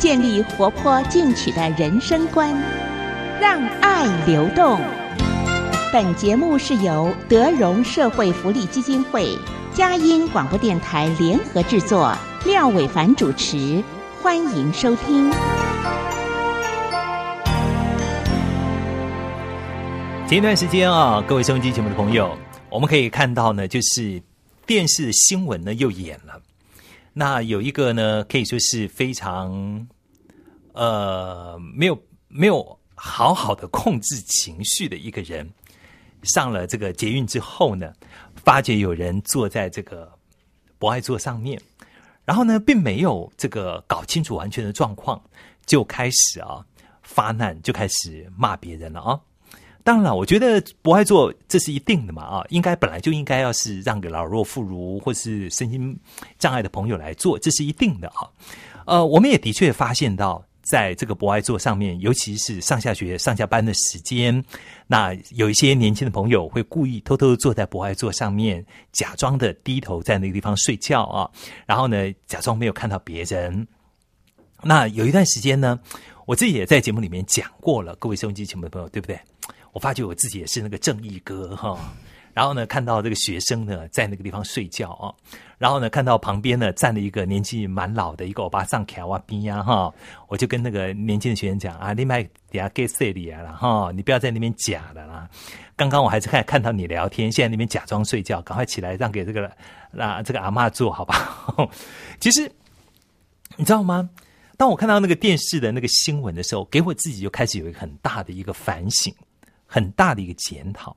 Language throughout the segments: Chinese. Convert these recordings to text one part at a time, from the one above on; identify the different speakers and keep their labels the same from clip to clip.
Speaker 1: 建立活泼进取的人生观，让爱流动。本节目是由德荣社会福利基金会、佳音广播电台联合制作，廖伟凡主持，欢迎收听。
Speaker 2: 前一段时间啊，各位收音机节目的朋友，我们可以看到呢，就是电视新闻呢又演了。那有一个呢，可以说是非常呃没有没有好好的控制情绪的一个人，上了这个捷运之后呢，发觉有人坐在这个博爱座上面，然后呢，并没有这个搞清楚完全的状况，就开始啊发难，就开始骂别人了啊。当然了，我觉得不爱做这是一定的嘛啊，应该本来就应该要是让给老弱妇孺或是身心障碍的朋友来做，这是一定的啊。呃，我们也的确发现到，在这个博爱座上面，尤其是上下学、上下班的时间，那有一些年轻的朋友会故意偷偷坐在博爱座上面，假装的低头在那个地方睡觉啊，然后呢，假装没有看到别人。那有一段时间呢，我自己也在节目里面讲过了，各位收音机前的朋友，对不对？我发觉我自己也是那个正义哥哈，然后呢，看到这个学生呢在那个地方睡觉啊，然后呢，看到旁边呢站了一个年纪蛮老的一个欧巴桑卡瓦宾呀哈，我就跟那个年轻的学生讲啊，你麦底下 get 塞里啊了哈，你不要在那边假的啦。刚刚我还是看看到你聊天，现在那边假装睡觉，赶快起来让给这个让这个阿妈坐好吧。其实你知道吗？当我看到那个电视的那个新闻的时候，给我自己就开始有一个很大的一个反省。很大的一个检讨，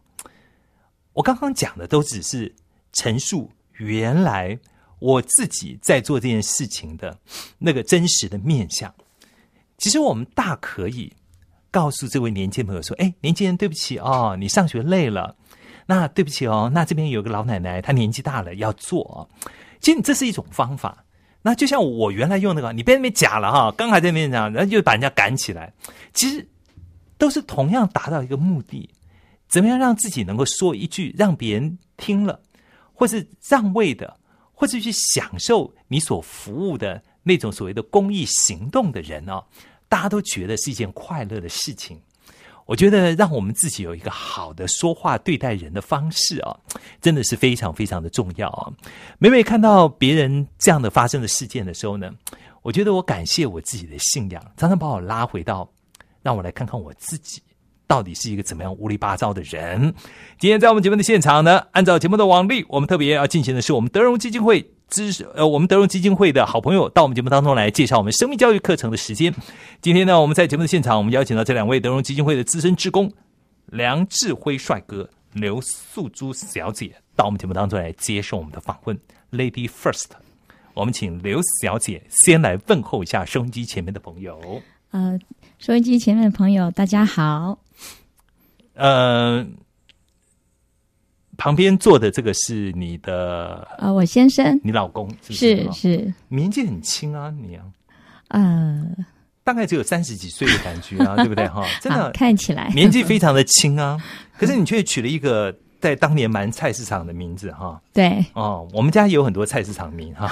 Speaker 2: 我刚刚讲的都只是陈述原来我自己在做这件事情的那个真实的面相。其实我们大可以告诉这位年轻朋友说：“哎，年轻人，对不起哦，你上学累了，那对不起哦，那这边有个老奶奶，她年纪大了要坐。其实这是一种方法。那就像我原来用那个，你别那边假了哈，刚还在那边讲，然后就把人家赶起来。其实。都是同样达到一个目的，怎么样让自己能够说一句让别人听了，或是让位的，或者去享受你所服务的那种所谓的公益行动的人哦，大家都觉得是一件快乐的事情。我觉得让我们自己有一个好的说话对待人的方式啊，真的是非常非常的重要啊。每每看到别人这样的发生的事件的时候呢，我觉得我感谢我自己的信仰，常常把我拉回到。让我来看看我自己到底是一个怎么样乌里八糟的人。今天在我们节目的现场呢，按照节目的往例，我们特别要进行的是我们德荣基金会资呃，我们德荣基金会的好朋友到我们节目当中来介绍我们生命教育课程的时间。今天呢，我们在节目的现场，我们邀请到这两位德荣基金会的资深职工梁志辉帅哥、刘素珠小姐到我们节目当中来接受我们的访问。Lady First，我们请刘小姐先来问候一下收音机前面的朋友。
Speaker 3: 呃。收音机前面的朋友，大家好。
Speaker 2: 呃，旁边坐的这个是你的
Speaker 3: 啊，我先生，
Speaker 2: 你老公
Speaker 3: 是是，
Speaker 2: 年纪很轻啊，你啊，
Speaker 3: 呃，
Speaker 2: 大概只有三十几岁的感觉啊，对不对？哈？真的。
Speaker 3: 看起来。
Speaker 2: 年纪非常的轻啊，可是你却取了一个在当年蛮菜市场的名字哈。
Speaker 3: 对。
Speaker 2: 哦，我们家有很多菜市场名哈，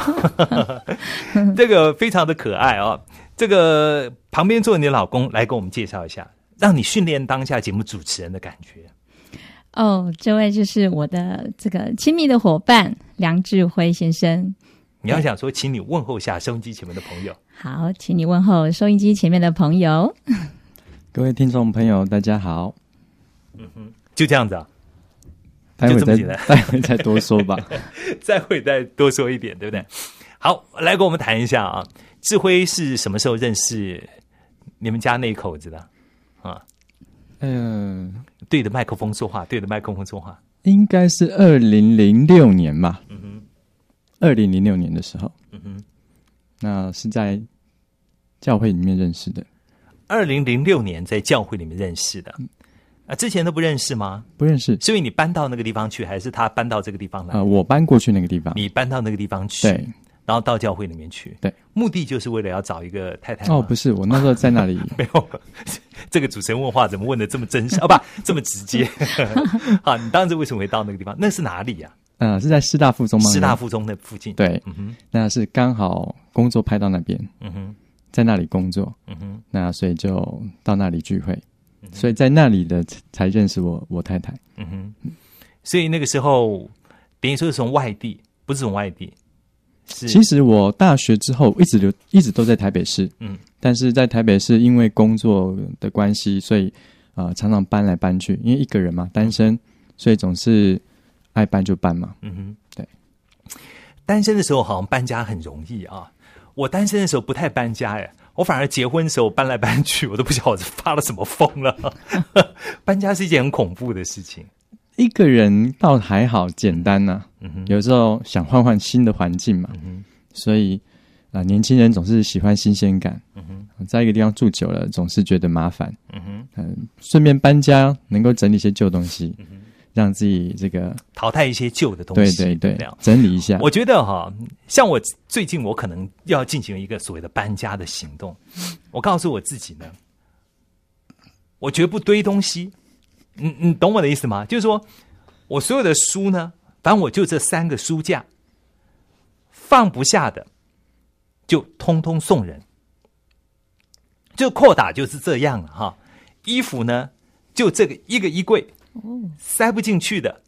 Speaker 2: 这个非常的可爱哦。这个旁边坐你的老公来给我们介绍一下，让你训练当下节目主持人的感觉。
Speaker 3: 哦，这位就是我的这个亲密的伙伴梁志辉先生。
Speaker 2: 你要想说，请你问候一下收音机前面的朋友。
Speaker 3: 好，请你问候收音机前面的朋友。
Speaker 4: 各位听众朋友，大家好。
Speaker 2: 嗯哼，就这样子啊。
Speaker 4: 待会再待会再多说吧。
Speaker 2: 再会再多说一点，对不对？好，来跟我们谈一下啊。志辉是什么时候认识你们家那口子的啊？嗯，对着麦克风说话，对着麦克风说话，
Speaker 4: 应该是二零零六年吧。嗯哼，二零零六年的时候，嗯哼，那是在教会里面认识的，
Speaker 2: 二零零六年在教会里面认识的。啊，之前都不认识吗？
Speaker 4: 不认识。
Speaker 2: 是因为你搬到那个地方去，还是他搬到这个地方来？
Speaker 4: 啊，我搬过去那个地方。
Speaker 2: 你搬到那个地方去，
Speaker 4: 对，
Speaker 2: 然后到教会里面去，
Speaker 4: 对，
Speaker 2: 目的就是为了要找一个太太。
Speaker 4: 哦，不是，我那时候在那里。
Speaker 2: 没有，这个主持人问话怎么问的这么真实？哦，不，这么直接。好，你当时为什么会到那个地方？那是哪里呀？
Speaker 4: 嗯，是在师大附中吗？
Speaker 2: 师大附中的附近。
Speaker 4: 对，嗯哼，那是刚好工作派到那边，嗯哼，在那里工作，嗯哼，那所以就到那里聚会。所以在那里的才认识我我太太。嗯
Speaker 2: 哼，所以那个时候等于说是从外地，不是从外地。
Speaker 4: 其实我大学之后一直留一直都在台北市。嗯，但是在台北市因为工作的关系，所以啊常常搬来搬去。因为一个人嘛，单身，所以总是爱搬就搬嘛。嗯哼，对。
Speaker 2: 单身的时候好像搬家很容易啊。我单身的时候不太搬家哎。我反而结婚的时候搬来搬去，我都不晓得我发了什么疯了。搬家是一件很恐怖的事情。
Speaker 4: 一个人倒还好，简单呐。有时候想换换新的环境嘛，所以啊，年轻人总是喜欢新鲜感。在一个地方住久了，总是觉得麻烦。嗯哼，顺便搬家，能够整理一些旧东西。让自己这个
Speaker 2: 淘汰一些旧的东西，
Speaker 4: 对对对，整理一下。
Speaker 2: 我觉得哈，像我最近我可能要进行一个所谓的搬家的行动。我告诉我自己呢，我绝不堆东西。你你懂我的意思吗？就是说我所有的书呢，反正我就这三个书架，放不下的就通通送人。就扩大就是这样了哈。衣服呢，就这个一个衣柜。塞不进去的，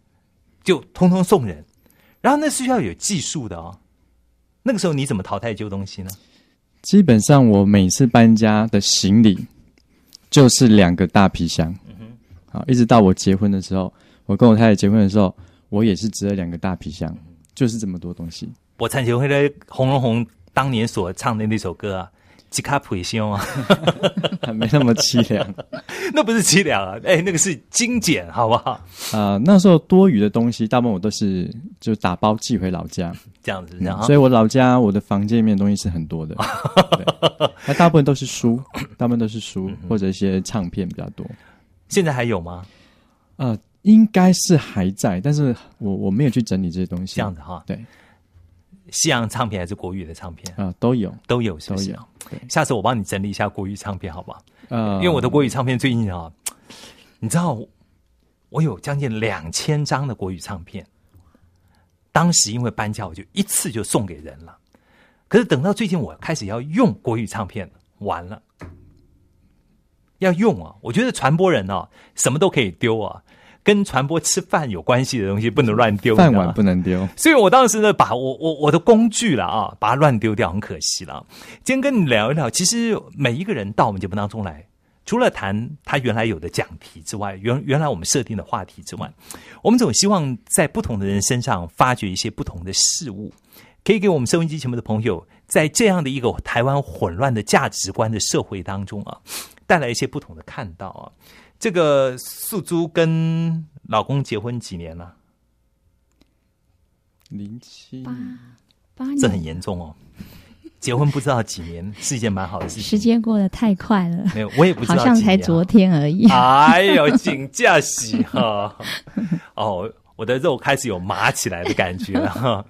Speaker 2: 就通通送人。然后那是要有技术的哦。那个时候你怎么淘汰旧东西呢？
Speaker 4: 基本上我每次搬家的行李就是两个大皮箱。嗯哼，好，一直到我结婚的时候，我跟我太太结婚的时候，我也是只了两个大皮箱，就是这么多东西。
Speaker 2: 我参结婚的红红红当年所唱的那首歌啊。吉卡普兄啊，
Speaker 4: 没那么凄凉，
Speaker 2: 那不是凄凉啊，哎，那个是精简，好不好？
Speaker 4: 啊，那时候多余的东西，大部分我都是就打包寄回老家，
Speaker 2: 这样子，然后，
Speaker 4: 所以我老家我的房间里面东西是很多的，那大部分都是书，大部分都是书或者一些唱片比较多。
Speaker 2: 现在还有吗？
Speaker 4: 呃，应该是还在，但是我我没有去整理这些东西，
Speaker 2: 这样子哈，
Speaker 4: 对。
Speaker 2: 西洋唱片还是国语的唱片
Speaker 4: 啊？都有，
Speaker 2: 都有，是不是？下次我帮你整理一下国语唱片，好不好？因为我的国语唱片最近啊，你知道，我有将近两千张的国语唱片。当时因为搬家，我就一次就送给人了。可是等到最近，我开始要用国语唱片，完了，要用啊！我觉得传播人啊，什么都可以丢啊。跟传播吃饭有关系的东西不能乱丢，
Speaker 4: 饭碗不能丢。
Speaker 2: 所以我当时呢，把我我我的工具了啊，把它乱丢掉，很可惜了。今天跟你聊一聊，其实每一个人到我们节目当中来，除了谈他原来有的讲题之外，原原来我们设定的话题之外，我们总希望在不同的人身上发掘一些不同的事物，可以给我们收音机前面的朋友，在这样的一个台湾混乱的价值观的社会当中啊，带来一些不同的看到啊。这个素珠跟老公结婚几年了？
Speaker 4: 零七
Speaker 5: 八八年，
Speaker 2: 这很严重哦。结婚不知道几年是一件蛮好的事情。
Speaker 3: 时间过得太快了，
Speaker 2: 没有，我也不知道，
Speaker 3: 好像才昨天而已。
Speaker 2: 哎呦，请假喜哈！哦，我的肉开始有麻起来的感觉了哈。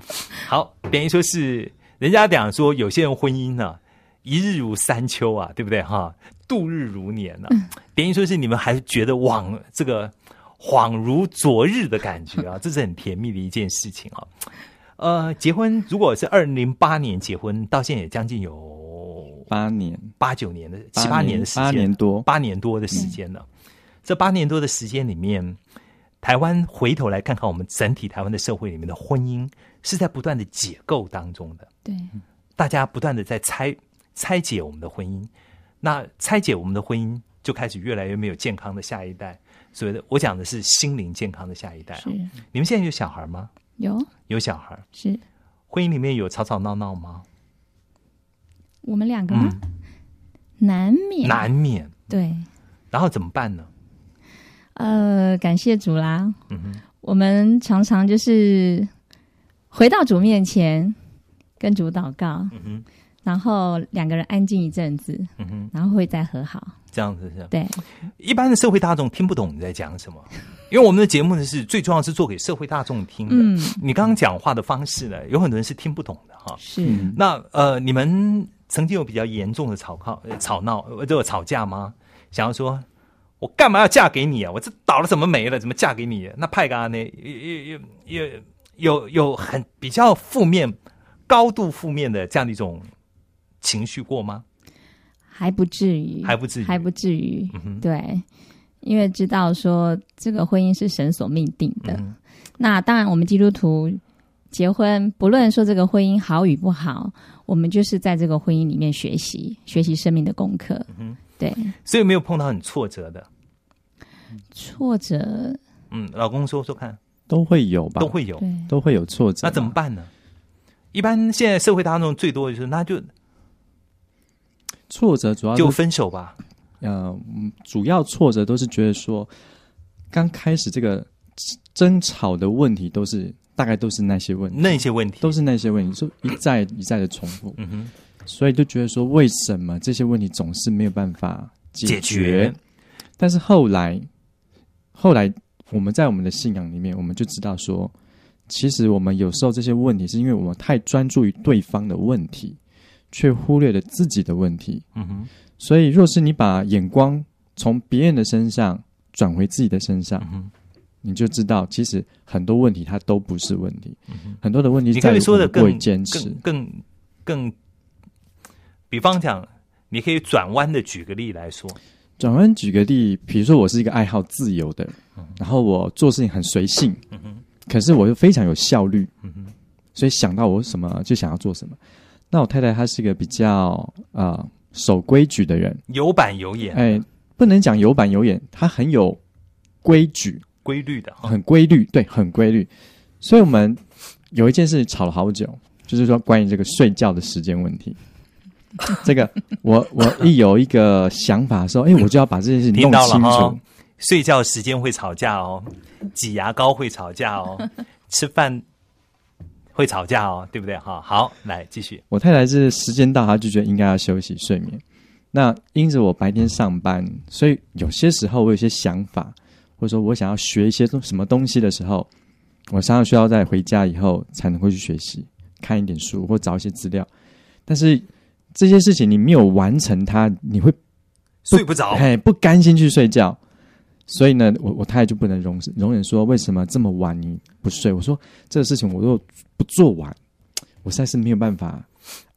Speaker 2: 好，等于说是人家讲说，有些人婚姻呢，一日如三秋啊，对不对哈？度日如年呢，等于说是你们还觉得往这个恍如昨日的感觉啊，这是很甜蜜的一件事情啊。呃，结婚如果是二零零八年结婚，到现在也将近有
Speaker 4: 八年、
Speaker 2: 八九年的七八年的时间，
Speaker 4: 八年多，
Speaker 2: 八年多的时间了。这八年多的时间里面，台湾回头来看看我们整体台湾的社会里面的婚姻，是在不断的解构当中的。
Speaker 3: 对，
Speaker 2: 大家不断的在拆拆解我们的婚姻。那拆解我们的婚姻，就开始越来越没有健康的下一代。所谓的，我讲的是心灵健康的下一代。
Speaker 3: 是，
Speaker 2: 你们现在有小孩吗？
Speaker 3: 有，
Speaker 2: 有小孩。
Speaker 3: 是，
Speaker 2: 婚姻里面有吵吵闹闹吗？
Speaker 3: 我们两个吗？难免，
Speaker 2: 难免。
Speaker 3: 对。
Speaker 2: 然后怎么办呢？
Speaker 3: 呃，感谢主啦。嗯哼。我们常常就是回到主面前，跟主祷告。嗯哼。然后两个人安静一阵子，
Speaker 2: 嗯哼，
Speaker 3: 然后会再和好。
Speaker 2: 这样子是。
Speaker 3: 对，
Speaker 2: 一般的社会大众听不懂你在讲什么，因为我们的节目呢是最重要是做给社会大众听的。
Speaker 3: 嗯
Speaker 2: 你刚刚讲话的方式呢，有很多人是听不懂的哈。
Speaker 3: 是。
Speaker 4: 嗯
Speaker 2: 那呃，你们曾经有比较严重的吵靠、呃吵闹、呃这个吵架吗？想要说，我干嘛要嫁给你啊？我这倒了怎么没了？怎么嫁给你？那派嘎呢？有有有有有有很比较负面、高度负面的这样的一种情绪过吗？
Speaker 3: 还不至于，
Speaker 2: 还不至于
Speaker 3: 还不至于。
Speaker 2: 嗯
Speaker 3: 对，因为知道说这个婚姻是神所命定的。
Speaker 2: 嗯
Speaker 3: 那当然，我们基督徒结婚，不论说这个婚姻好与不好，我们就是在这个婚姻里面学习，学习生命的功课。
Speaker 2: 嗯
Speaker 3: 对，
Speaker 2: 所以有没有碰到很挫折的？
Speaker 3: 挫折，
Speaker 2: 嗯，老公说说看，
Speaker 4: 都会有吧，
Speaker 2: 都会有。
Speaker 4: 都会有挫折。
Speaker 2: 那怎么？办呢？一般现在社会当中最多的就是，那就
Speaker 4: 挫折主要
Speaker 2: 就分手吧。
Speaker 4: 呃，嗯主要挫折都是觉得说，刚开始这个争吵的问题都是大概都是那些问题，
Speaker 2: 那些问题。
Speaker 4: 都是那些问题，就一再一再的重复，
Speaker 2: 嗯哼。
Speaker 4: 所以就觉得说，为什么这些问题总是没有办法
Speaker 2: 解
Speaker 4: 解
Speaker 2: 决。
Speaker 4: 但是后来，后来我们在我们的信仰里面，我们就知道说，其实我们有时候这些问题是因为我们太专注于对方的问题，却忽略了自己的问题。
Speaker 2: 嗯哼。
Speaker 4: 所以，若是你把眼光从别人的身上转回自己的身上，
Speaker 2: 嗯，
Speaker 4: 你就知道，其实很多问题它都不是问题，
Speaker 2: 嗯
Speaker 4: 很多的问题
Speaker 2: 你可以
Speaker 4: 在于我们过
Speaker 2: 说的更
Speaker 4: 于坚持。
Speaker 2: 更。更更，比方讲，你可以转弯的举个例来说，
Speaker 4: 转弯举个例，比如说我是一个爱好自由的，
Speaker 2: 嗯
Speaker 4: 然后我做事情很随性，可是我又非常有效率，
Speaker 2: 嗯
Speaker 4: 所以想到我什么就想要做什么。那我太太她是一个比较啊、呃守规矩的人，
Speaker 2: 有板有眼，
Speaker 4: 哎，不能讲有板有眼，她很有规矩，
Speaker 2: 规律的哈。
Speaker 4: 很规律，对，很规律。所以我们有一件事吵了好久，就是说关于这个睡觉的时间问题。这个我我一有一个想法的时候，哎，我就要把这件事弄清楚。，
Speaker 2: 睡觉时间会吵架哦，挤牙膏会吵架哦，吃饭会吵架哦，对不对？哈，好，来继续。
Speaker 4: 我太太是时间到，她就觉得应该要休息睡眠。那因着我白天上班，所以有些时候我有些想法，或者说我想要学一些东什么东西的时候，我常常需要在回家以后才能够去学习，看一点书或找一些资料。但是这些事情你没有完成它，你会
Speaker 2: 睡不着，
Speaker 4: 哎不甘心去睡觉。所以呢，我我太太就不能容容忍说为什么这么晚你不睡？我说这个事情我如果不做完，我实在是没有办法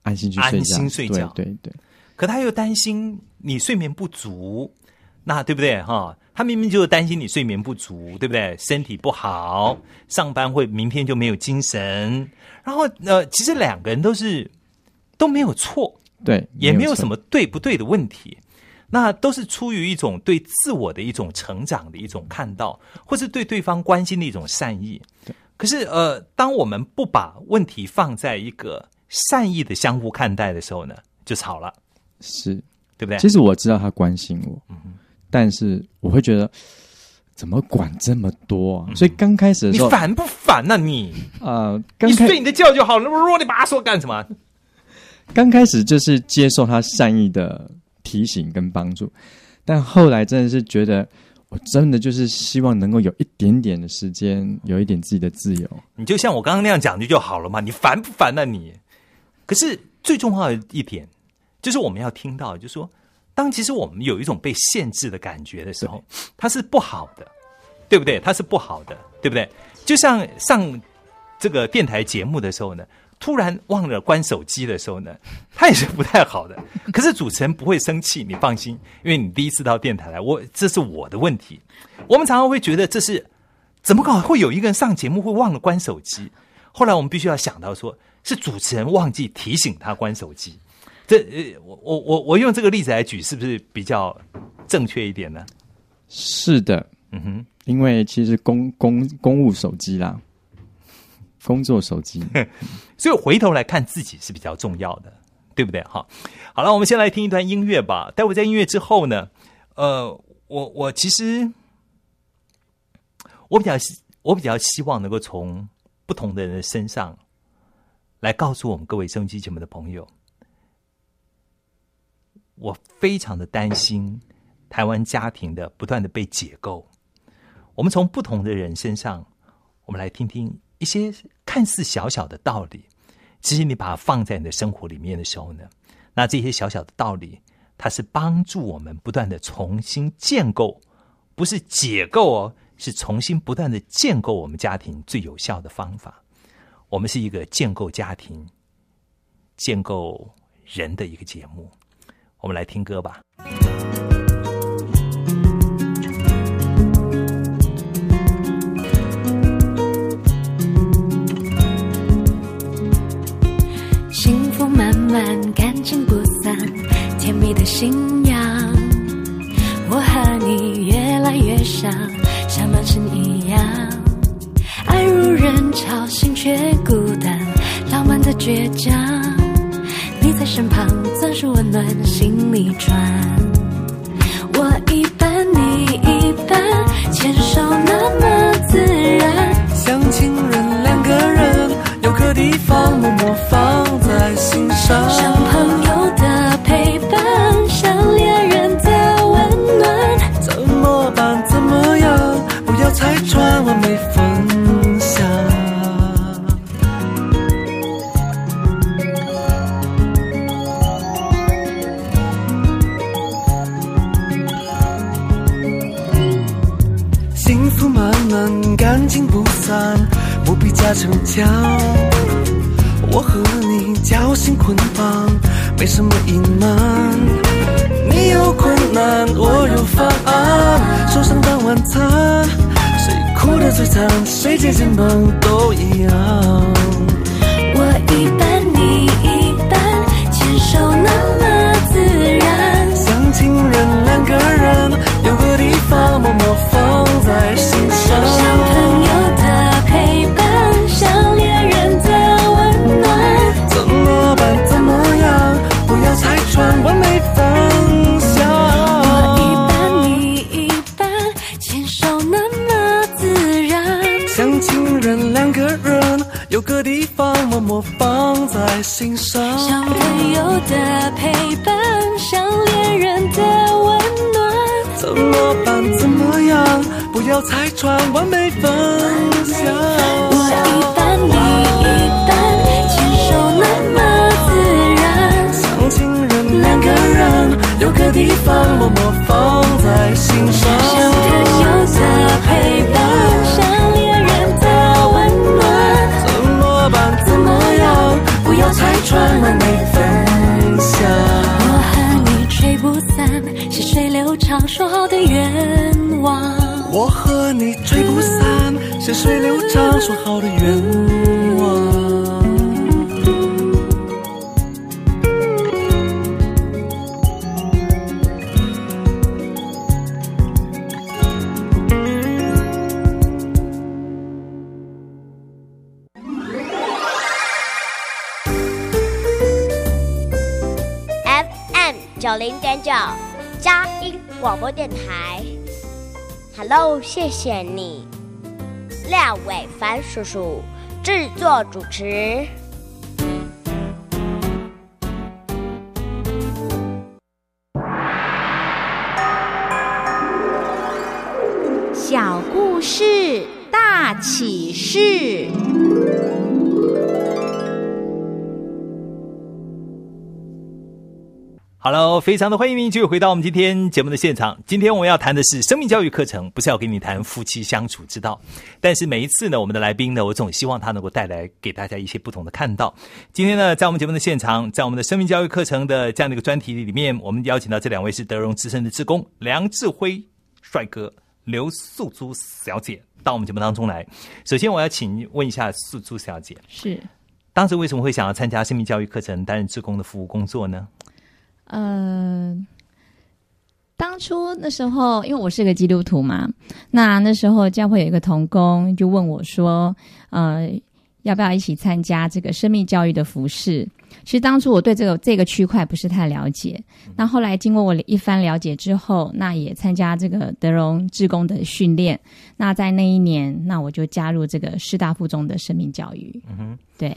Speaker 4: 安心去睡觉。
Speaker 2: 安心睡觉
Speaker 4: 对对对。
Speaker 2: 可他又担心你睡眠不足，那对不对哈？他明明就是担心你睡眠不足，对不对？身体不好，上班会明天就没有精神。然后呃，其实两个人都是都没有错，
Speaker 4: 对，
Speaker 2: 也没有什么对不对的问题，那都是出于一种对自我的一种成长的一种看到，或是对对方关心的一种善意。可是呃，当我们不把问题放在一个善意的相互看待的时候呢，就吵了，
Speaker 4: 是。
Speaker 2: 对不对？
Speaker 4: 其实我知道他关心我，嗯但是我会觉得怎么管这么多啊？所以刚开始的时候，
Speaker 2: 你烦不烦呐、你？
Speaker 4: 呃，刚开
Speaker 2: 你睡你的觉就好了，啰里吧嗦干什么？
Speaker 4: 刚开始就是接受他善意的提醒跟帮助，但后来真的是觉得，我真的就是希望能够有一点点的时间，有一点自己的自由。
Speaker 2: 你就像我刚刚那样讲就就好了嘛，你烦不烦呐、你？可是最重要的一点，就是我们要听到，就是说，当其实我们有一种被限制的感觉的时候，它是不好的，对不对？它是不好的，对不对？就像上这个电台节目的时候呢，突然忘了关手机的时候呢，他也是不太好的。可是主持人不会生气，你放心，因为你第一次到电台来，我这是我的问题。我们常常会觉得这是怎么搞会有一个人上节目会忘了关手机？后来我们必须要想到说，是主持人忘记提醒他关手机。这呃，我我我我用这个例子来举，是不是比较正确一点呢？
Speaker 4: 是的，
Speaker 2: 嗯哼，
Speaker 4: 因为其实公公公务手机啦，工作手机，
Speaker 2: 所以回头来看自己是比较重要的，对不对？哈，好了，我们先来听一段音乐吧。待会在音乐之后呢，呃，我我其实我比较我比较希望能够从不同的人的身上来告诉我们各位收音机节目的朋友，我非常的担心台湾家庭的不断的被解构。我们从不同的人身上，我们来听听一些看似小小的道理，其实你把它放在你的生活里面的时候呢，那这些小小的道理，它是帮助我们不断的重新建构，不是解构哦，是重新不断的建构我们家庭最有效的方法。我们是一个建构家庭、建构人的一个节目。我们来听歌吧。
Speaker 6: 信仰。我和你越来越像，像满身一样。爱如人潮，心却孤单，浪漫的倔强。你在身旁，总是温暖心里转。我一半，你一半，牵手那么自然。
Speaker 7: 像情人两个人，有个地方默默放在心上。
Speaker 6: 像朋友
Speaker 7: 要拆穿完美分享。幸福满满，感情不散，不必假逞强。我和你交心捆绑，没什么隐瞒。你有困难，我有方案，手上当晚餐，哭得最惨，谁借肩膀都一样。
Speaker 6: 我一半，你一半，牵手那么自然。
Speaker 7: 像情人两个人，有个地方默默放在心上。
Speaker 6: 像朋友的陪伴，的陪伴，像恋人的温暖。
Speaker 7: 怎么办？怎么样？不要拆穿完美分享。
Speaker 6: 我一半，你一半，牵手那么自然。
Speaker 7: 像情人两个人，有个地方默默放在心上。
Speaker 6: 水流长说好的愿望。
Speaker 7: 我和你吹不散，细水流长说好的愿望。
Speaker 8: FM 九零点九，广播电台。Hello，谢谢你，廖伟凡叔叔制作主持。
Speaker 5: 小故事大启示。
Speaker 2: Hello，非常的欢迎您继续回到我们今天节目的现场。今天我们要谈的是生命教育课程，不是要跟你谈夫妻相处之道。但是每一次呢，我们的来宾呢，我总希望他能够带来给大家一些不同的看到。今天呢，在我们节目的现场，在我们的生命教育课程的这样的一个专题里面，我们邀请到这两位是德荣资深的职工梁志辉帅哥、刘素珠小姐到我们节目当中来。首先，我要请问一下素珠小姐，
Speaker 3: 是，
Speaker 2: 当时为什么会想要参加生命教育课程，担任志工的服务工作呢？
Speaker 3: 呃，当初那时候，因为我是个基督徒嘛，那那时候教会有一个童工就问我说，呃，要不要一起参加这个生命教育的服饰？其实当初我对这个这个区块不是太了解，那后来经过我一番了解之后，那也参加这个德荣志工的训练。那在那一年，那我就加入这个师大附中的生命教育。
Speaker 2: 嗯哼。
Speaker 3: 对，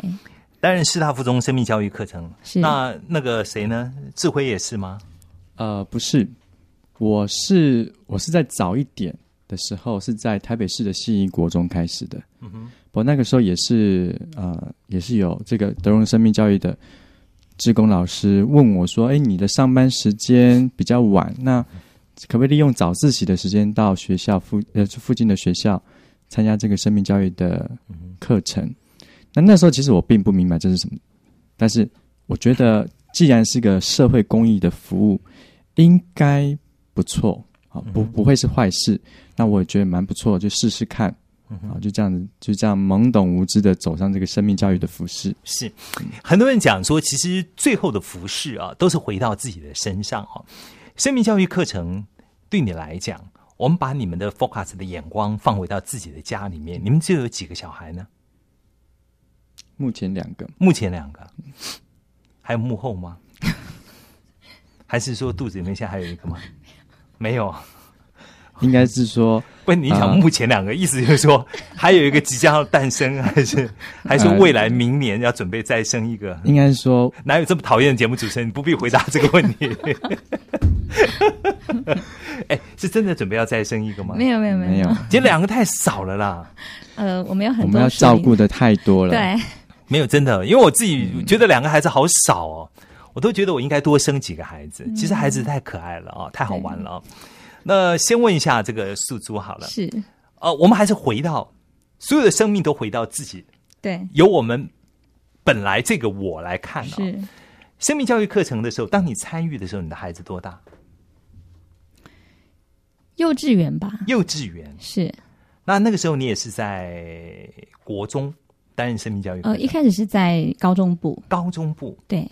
Speaker 2: 担任师大附中生命教育课程，
Speaker 3: 是
Speaker 2: 那那个谁呢？智辉也是吗？
Speaker 4: 呃，不是，我是我是在早一点的时候，是在台北市的信义国中开始的。嗯哼，我那个时候也是呃，也是有这个德荣生命教育的志工老师问我说：“哎，你的上班时间比较晚，那可不可以利用早自习的时间到学校附呃附近的学校参加这个生命教育的课程？”那那时候其实我并不明白这是什么，但是我觉得既然是个社会公益的服务。应该不错啊，不不会是坏事。那我也觉得蛮不错，就试试看啊，就这样子，就这样懵懂无知的走上这个生命教育的服饰。
Speaker 2: 是很多人讲说，其实最后的服饰啊，都是回到自己的身上哈。生命教育课程对你来讲，我们把你们的 focus 的眼光放回到自己的家里面，你们就有几个小孩呢？
Speaker 4: 目前两个，
Speaker 2: 目前两个，还有幕后吗？还是说肚子里面现在还有一个吗？没有，
Speaker 4: 应该是说，
Speaker 2: 不，你想目前两个，意思就是说还有一个即将要诞生，还是还是未来明年要准备再生一个？
Speaker 4: 应该是说，
Speaker 2: 哪有这么讨厌的节目主持人？你不必回答这个问题。哎，是真的准备要再生一个吗？
Speaker 3: 没有，没有，没有，
Speaker 2: 其实两个太少了啦。
Speaker 3: 呃，我们要很
Speaker 4: 我们要照顾的太多了。
Speaker 3: 对，
Speaker 2: 没有真的，因为我自己觉得两个孩子好少哦。我都觉得我应该多生几个孩子，其实孩子太可爱了啊，太好玩了。那先问一下这个素珠好了，
Speaker 3: 是
Speaker 2: 呃，我们还是回到所有的生命都回到自己，
Speaker 3: 对，
Speaker 2: 由我们本来这个我来看啊。
Speaker 3: 是
Speaker 2: 生命教育课程的时候，当你参与的时候，你的孩子多大？
Speaker 3: 幼稚园吧，
Speaker 2: 幼稚园
Speaker 3: 是。
Speaker 2: 那那个时候你也是在国中担任生命教育？
Speaker 3: 呃，一开始是在高中部，
Speaker 2: 高中部
Speaker 3: 对。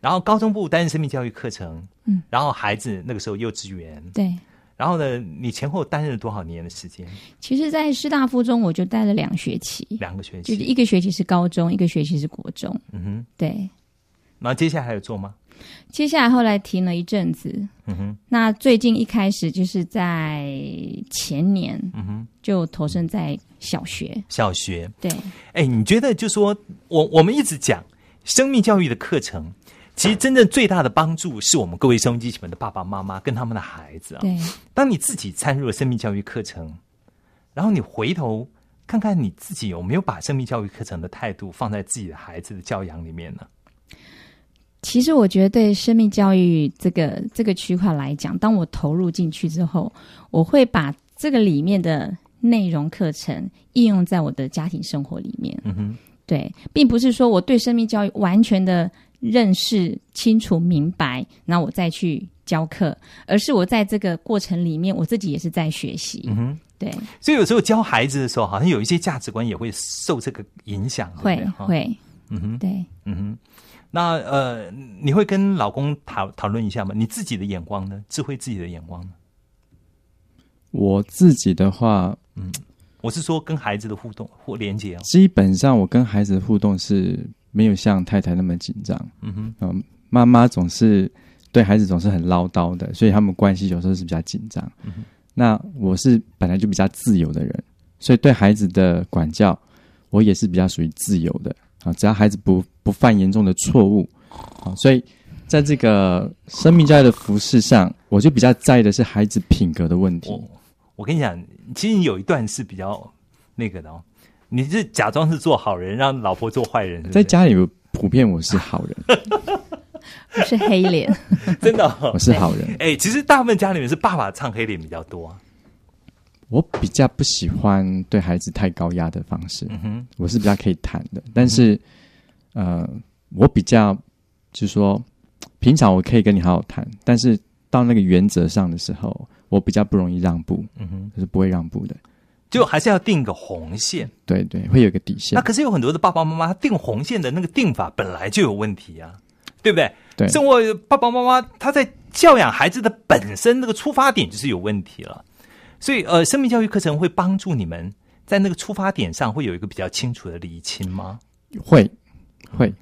Speaker 2: 然后高中部担任生命教育课程，
Speaker 3: 嗯，
Speaker 2: 然后孩子那个时候幼稚园，
Speaker 3: 对，
Speaker 2: 然后呢，你前后担任了多少年的时间？
Speaker 3: 其实，在师大附中我就待了两学期，
Speaker 2: 两个学期，
Speaker 3: 就是一个学期是高中，一个学期是国中，
Speaker 2: 嗯哼，
Speaker 3: 对。
Speaker 2: 那接下来还有做吗？
Speaker 3: 接下来后来停了一阵子，
Speaker 2: 嗯哼。
Speaker 3: 那最近一开始就是在前年，
Speaker 2: 嗯哼，
Speaker 3: 就投身在小学，
Speaker 2: 小学，
Speaker 3: 对。
Speaker 2: 哎，你觉得就说我我们一直讲生命教育的课程。其实真正最大的帮助是我们各位收音机前面的爸爸妈妈跟他们的孩子啊。
Speaker 3: 对，
Speaker 2: 当你自己参入了生命教育课程，然后你回头看看你自己有没有把生命教育课程的态度放在自己的孩子的教养里面呢？
Speaker 3: 其实我觉得对生命教育这个这个区块来讲，当我投入进去之后，我会把这个里面的内容课程应用在我的家庭生活里面。
Speaker 2: 嗯哼，
Speaker 3: 对，并不是说我对生命教育完全的。认识清楚明白，那我再去教课，而是我在这个过程里面，我自己也是在学习。
Speaker 2: 嗯哼，
Speaker 3: 对。
Speaker 2: 所以有时候教孩子的时候，好像有一些价值观也会受这个影响。
Speaker 3: 会会，
Speaker 2: 嗯哼，
Speaker 3: 对，
Speaker 2: 嗯哼。那呃，你会跟老公讨讨论一下吗？你自己的眼光呢？智慧自己的眼光呢？
Speaker 4: 我自己的话，
Speaker 2: 嗯，我是说跟孩子的互动或连接啊。
Speaker 4: 基本上，我跟孩子的互动是。没有像太太那么紧张，
Speaker 2: 嗯哼，
Speaker 4: 嗯，妈妈总是对孩子总是很唠叨的，所以他们关系有时候是比较紧张。
Speaker 2: 嗯哼，
Speaker 4: 那我是本来就比较自由的人，所以对孩子的管教，我也是比较属于自由的啊。只要孩子不不犯严重的错误，啊，所以在这个生命教育的服饰上，我就比较在意的是孩子品格的问题。
Speaker 2: 我跟你讲，其实有一段是比较那个的哦。你是假装是做好人，让老婆做坏人。
Speaker 4: 在家里普遍我是好人，
Speaker 3: 我是黑脸，
Speaker 2: 真的，
Speaker 4: 我是好人。
Speaker 2: 哎，其实大部分家里面是爸爸唱黑脸比较多。
Speaker 4: 我比较不喜欢对孩子太高压的方式，
Speaker 2: 嗯哼，
Speaker 4: 我是比较可以谈的。但是，呃，我比较就是说，平常我可以跟你好好谈，但是到那个原则上的时候，我比较不容易让步，
Speaker 2: 嗯哼，
Speaker 4: 就是不会让步的。
Speaker 2: 就还是要定个红线，
Speaker 4: 对对，会有个底线。
Speaker 2: 那可是有很多的爸爸妈妈他定红线的那个定法本来就有问题啊，对不对？
Speaker 4: 对，
Speaker 2: 生活爸爸妈妈他在教养孩子的本身那个出发点就是有问题了。所以呃，生命教育课程会帮助你们在那个出发点上会有一个比较清楚的厘清吗？
Speaker 4: 会会，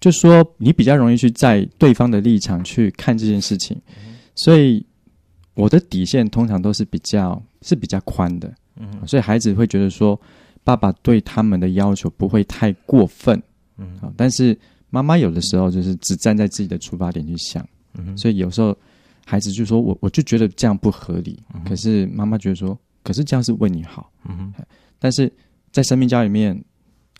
Speaker 4: 就说你比较容易去在对方的立场去看这件事情，所以我的底线通常都是比较是比较宽的。
Speaker 2: 嗯，
Speaker 4: 所以孩子会觉得说，爸爸对他们的要求不会太过分，
Speaker 2: 嗯，
Speaker 4: 但是妈妈有的时候就是只站在自己的出发点去想，
Speaker 2: 嗯，
Speaker 4: 所以有时候孩子就说我我就觉得这样不合理，
Speaker 2: 嗯
Speaker 4: 可是妈妈觉得说，可是这样是为你好。
Speaker 2: 嗯，
Speaker 4: 但是在生命教育里面，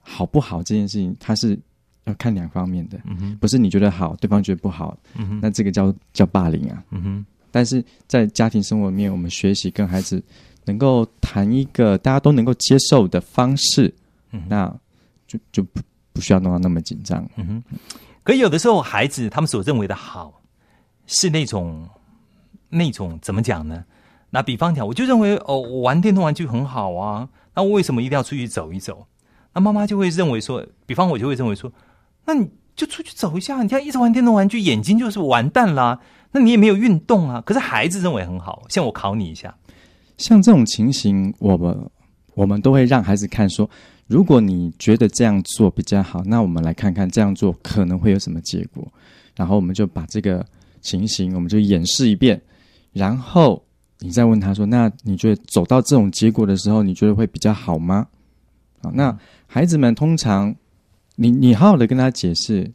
Speaker 4: 好不好这件事情，它是要看两方面的，
Speaker 2: 嗯哼，
Speaker 4: 不是你觉得好，对方觉得不好，
Speaker 2: 嗯哼，
Speaker 4: 那这个叫叫霸凌啊。
Speaker 2: 嗯哼，
Speaker 4: 但是在家庭生活里面，我们学习跟孩子能够谈一个大家都能够接受的方式，
Speaker 2: 嗯
Speaker 4: 那就就不不需要弄到那么紧张。
Speaker 2: 嗯哼，可有的时候孩子他们所认为的好，是那种那种怎么讲呢？那比方讲，我就认为哦，我玩电动玩具很好啊，那我为什么一定要出去走一走？那妈妈就会认为说，比方我就会认为说，那你就出去走一下，你这样一直玩电动玩具，眼睛就是完蛋啦。那你也没有运动啊。可是孩子认为很好，像我考你一下，
Speaker 4: 像这种情形，我们我们都会让孩子看说，如果你觉得这样做比较好，那我们来看看这样做可能会有什么结果，然后我们就把这个情形我们就演示一遍，然后你再问他说，那你觉得走到这种结果的时候，你觉得会比较好吗？好，那孩子们通常，你你好好的跟他解释，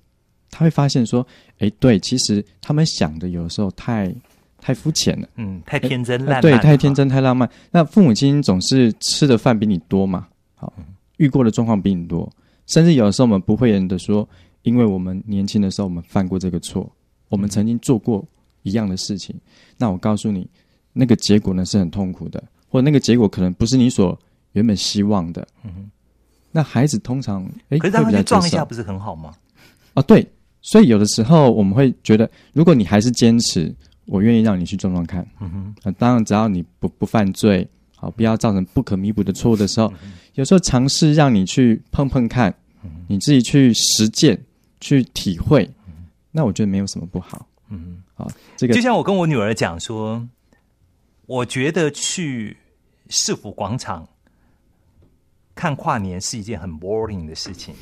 Speaker 4: 他会发现说，哎，对，其实他们想的有时候太太肤浅了。
Speaker 2: 嗯，太天真烂漫、
Speaker 4: 呃对，太天。真太浪漫。那父母亲总是吃的饭比你多嘛，好，遇过的状况比你多，甚至有的时候我们不会言的说，因为我们年轻的时候我们犯过这个错，我们曾经做过一样的事情，那我告诉你，那个结果呢是很痛苦的，或者那个结果可能不是你所原本希望的。
Speaker 2: 嗯
Speaker 4: 那孩子通常哎
Speaker 2: 可是让他
Speaker 4: 会比较接受
Speaker 2: 去撞一下，不是很好吗？
Speaker 4: 啊，对，所以有的时候我们会觉得，如果你还是坚持，我愿意让你去撞撞看。
Speaker 2: 嗯哼，
Speaker 4: 呃，当然，只要你不不犯罪，好，不要造成不可弥补的错误的时候，
Speaker 2: 嗯。
Speaker 4: 有时候尝试让你去碰碰看，你自己去实践、去体会，那我觉得没有什么不好。
Speaker 2: 嗯
Speaker 4: 好，这个
Speaker 2: 就像我跟我女儿讲说，我觉得去市府广场看跨年是一件很 boring 的事情，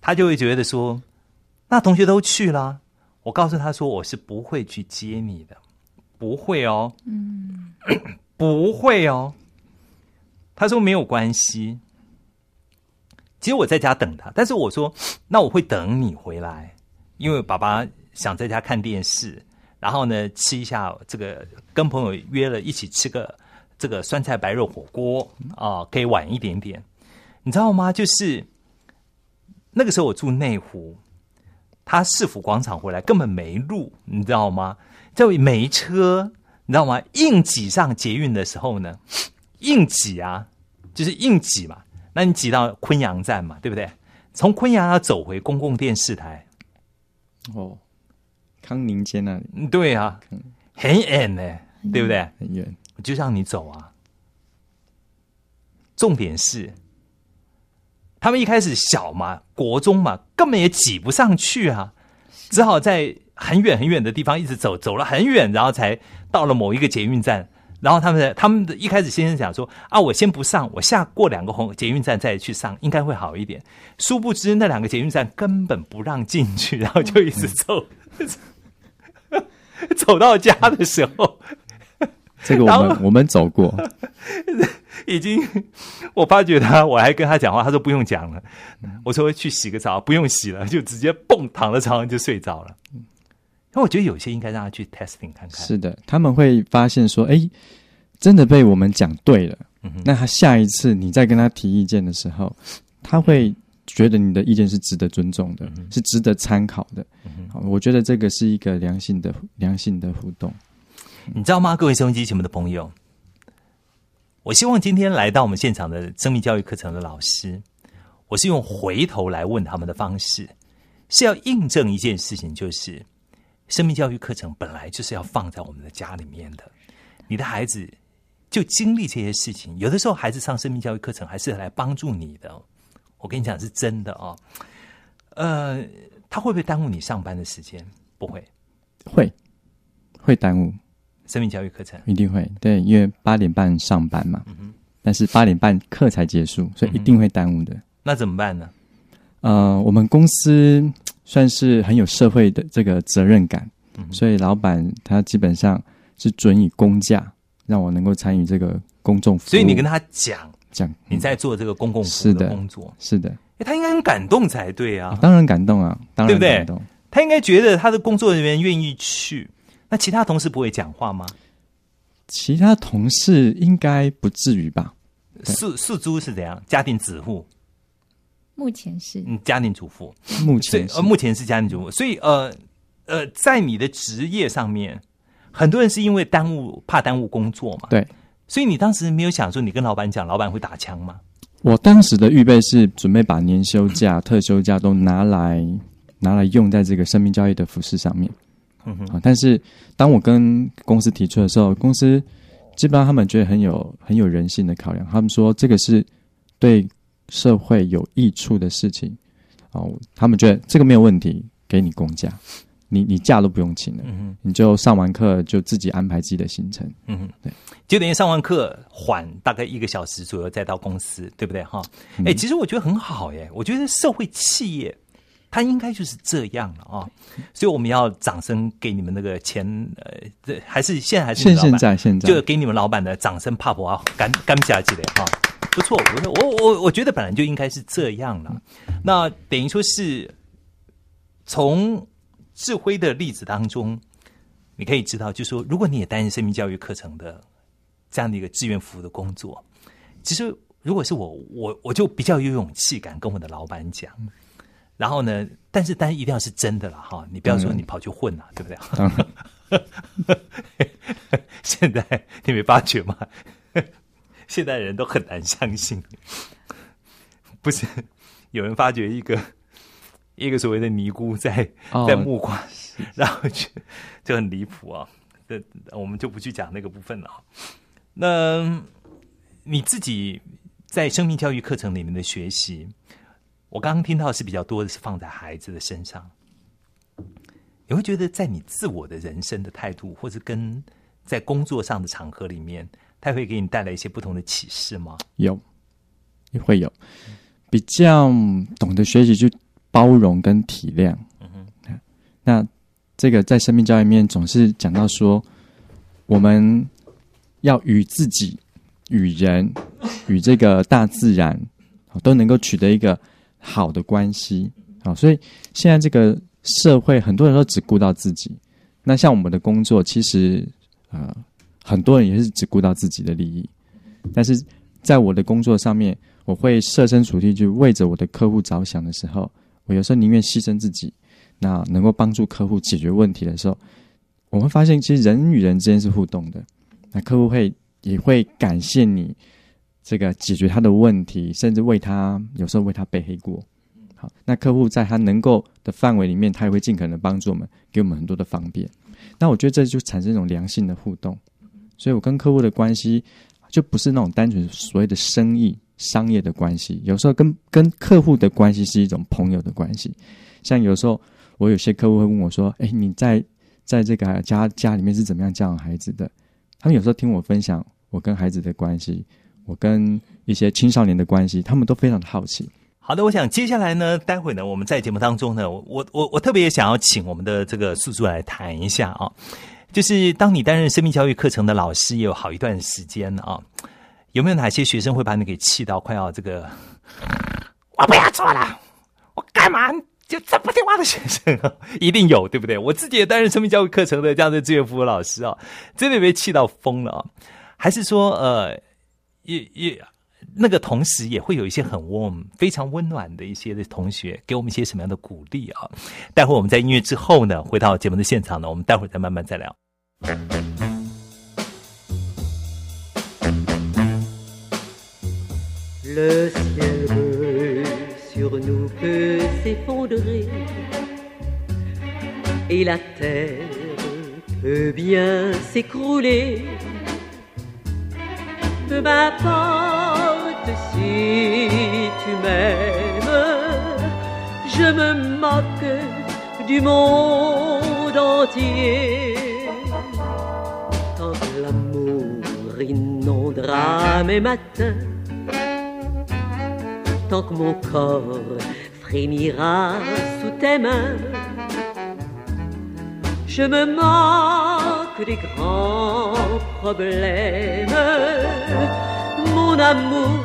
Speaker 2: 她就会觉得说，那同学都去了，我告诉他说我是不会去接你的，不会哦，嗯，不会哦。他说没有关系。其实我在家等他，但是我说那我会等你回来，因为爸爸想在家看电视，然后呢吃一下这个，跟朋友约了一起吃个这个酸菜白肉火锅啊，可以晚一点点，你知道吗？就是那个时候我住内湖，他市府广场回来根本没路，你知道吗？就没车，你知道吗？硬挤上捷运的时候呢，硬挤啊，就是硬挤嘛。那你挤到昆阳站嘛，对不对？从昆阳要走回公共电视台，
Speaker 4: 哦，康宁街那里
Speaker 2: 嗯对啊，很远呢，对不对？
Speaker 4: 很远，
Speaker 2: 我就让你走啊。重点是，他们一开始小嘛，国中嘛，根本也挤不上去啊，只好在很远很远的地方一直走，走了很远，然后才到了某一个捷运站。然后他们他们的一开始先生讲说啊，我先不上，我下过两个红捷运站再去上，应该会好一点。殊不知那两个捷运站根本不让进去，然后就一直走，走到家的时候，
Speaker 4: 这个我们我们走过，
Speaker 2: 已经，我发觉他，我还跟他讲话，他说不用讲了。我说去洗个澡，不用洗了，就直接蹦躺在床上就睡着了。那我觉得有些应该让他去 testing 看看。
Speaker 4: 是的，他们会发现说，哎，真的被我们讲对了。
Speaker 2: 嗯
Speaker 4: 那他下一次你再跟他提意见的时候，他会觉得你的意见是值得尊重的，是值得参考的。好，我觉得这个是一个良性的良性的互动。
Speaker 2: 你知道吗，各位收音机前面的朋友，我希望今天来到我们现场的生命教育课程的老师，我是用回头来问他们的方式，是要印证一件事情，就是生命教育课程本来就是要放在我们的家里面的，你的孩子就经历这些事情，有的时候孩子上生命教育课程还是来帮助你的，我跟你讲是真的哦。呃，他会不会耽误你上班的时间？不会，
Speaker 4: 会会耽误，
Speaker 2: 生命教育课程。
Speaker 4: 一定会对，因为八点半上班嘛，但是八点半课才结束，所以一定会耽误的。
Speaker 2: 那怎么办呢？
Speaker 4: 呃，我们公司算是很有社会的这个责任感，所以老板他基本上是准以公假，让我能够参与这个公众服务。
Speaker 2: 所以你跟他讲
Speaker 4: 讲
Speaker 2: 你在做这个公共服务
Speaker 4: 的
Speaker 2: 的工作，
Speaker 4: 是的，
Speaker 2: 诶他应该很感动才对啊，
Speaker 4: 当然感动啊，当
Speaker 2: 对不对
Speaker 4: 然感动。
Speaker 2: 他应该觉得他的工作人员愿意去，那其他同事不会讲话吗？
Speaker 4: 其他同事应该不至于吧？
Speaker 2: 素素珠是怎样？家庭主妇，
Speaker 3: 目前是
Speaker 2: 嗯，家庭主妇，
Speaker 4: 目前是
Speaker 2: 呃，目前是家庭主妇，所以呃呃，在你的职业上面，很多人是因为耽误怕耽误工作嘛，
Speaker 4: 对
Speaker 2: 所以你当时没有想说你跟老板讲，老板会打枪吗？
Speaker 4: 我当时的预备是准备把年休假、特休假都拿来拿来用在这个生命教育的服饰上面。
Speaker 2: 嗯哼，
Speaker 4: 啊，但是当我跟公司提出的时候，公司基本上他们觉得很有很有人性的考量，他们说这个是对社会有益处的事情，哦，他们觉得这个没有问题，给你公假，你你假都不用请了，
Speaker 2: 嗯哼，
Speaker 4: 你就上完课就自己安排自己的行程。
Speaker 2: 嗯哼，
Speaker 4: 对，
Speaker 2: 就等于上完课缓大概一个小时左右再到公司，对不对？哈？哎、其实我觉得很好耶，我觉得社会企业它应该就是这样了啊，所以我们要掌声给你们那个前呃，这还是现在还是
Speaker 4: 现在现在
Speaker 2: 就给你们老板的掌声帕博啊，干干下去的哈，不错，我我我我觉得本来就应该是这样了。那等于说是从智慧的例子当中，你可以知道，就是说如果你也担任生命教育课程的这样的一个志愿服务的工作，其实如果是我，我我就比较有勇气敢跟我的老板讲。然后呢，但是但是一定要是真的了哈，你不要说你跑去混了，对不对？现在你没发觉吗？现代人都很难相信，不是有人发觉一个一个所谓的尼姑在
Speaker 4: 哦
Speaker 2: 在木瓜，然后就就很离谱啊。这我们就不去讲那个部分了啊。那你自己在生命教育课程里面的学习，我刚刚听到是比较多的是放在孩子的身上。你会觉得在你自我的人生的态度，或者跟在工作上的场合里面，它会给你带来一些不同的启示吗？
Speaker 4: 有也会有比较懂得学习去包容跟体谅。那这个在生命教育里面总是讲到说，我们要与自己、与人、与这个大自然都能够取得一个好的关系。好，所以现在这个社会很多人都只顾到自己。那像我们的工作，其实呃很多人也是只顾到自己的利益，但是在我的工作上面，我会设身处地去为着我的客户着想的时候，我有时候宁愿牺牲自己，那能够帮助客户解决问题的时候，我会发现其实人与人之间是互动的，那客户会也会感谢你这个解决他的问题，甚至为他有时候为他背黑锅。好，那客户在他能够的范围里面，他也会尽可能帮助我们，给我们很多的方便。那我觉得这就产生一种良性的互动，所以我跟客户的关系就不是那种单纯所谓的生意、商业的关系，有时候跟跟客户的关系是一种朋友的关系。像有时候我有些客户会问我说：“哎，你在在这个家家里面是怎么样教养孩子的？”他们有时候听我分享我跟孩子的关系，我跟一些青少年的关系，他们都非常的好奇。
Speaker 2: 好的，我想接下来呢，待会呢，我们在节目当中呢，我我我特别想要请我们的这个素素来谈一下啊，就是当你担任生命教育课程的老师也有好一段时间了啊，有没有哪些学生会把你给气到快要这个，我不要做了，我干嘛就这不听话的学生啊？一定有，对不对？我自己也担任生命教育课程的这样的志愿服务老师啊，真的被气到疯了啊！还是说呃，也也。那个同时也会有一些很 warm、非常温暖的一些的同学，给我们一些什么样的鼓励啊？待会儿我们在音乐之后呢，回到节目的现场呢，我们待会儿再慢慢再聊。
Speaker 9: Le ciel bleu sur nous peut s'effondrer et la terre peut bien s'écrouler. M'importe si tu m'aimes, je me moque du monde entier. Tant que l'amour inondera mes matins, tant que mon corps frémira sous tes mains, je me moque des grands problèmes, mon amour,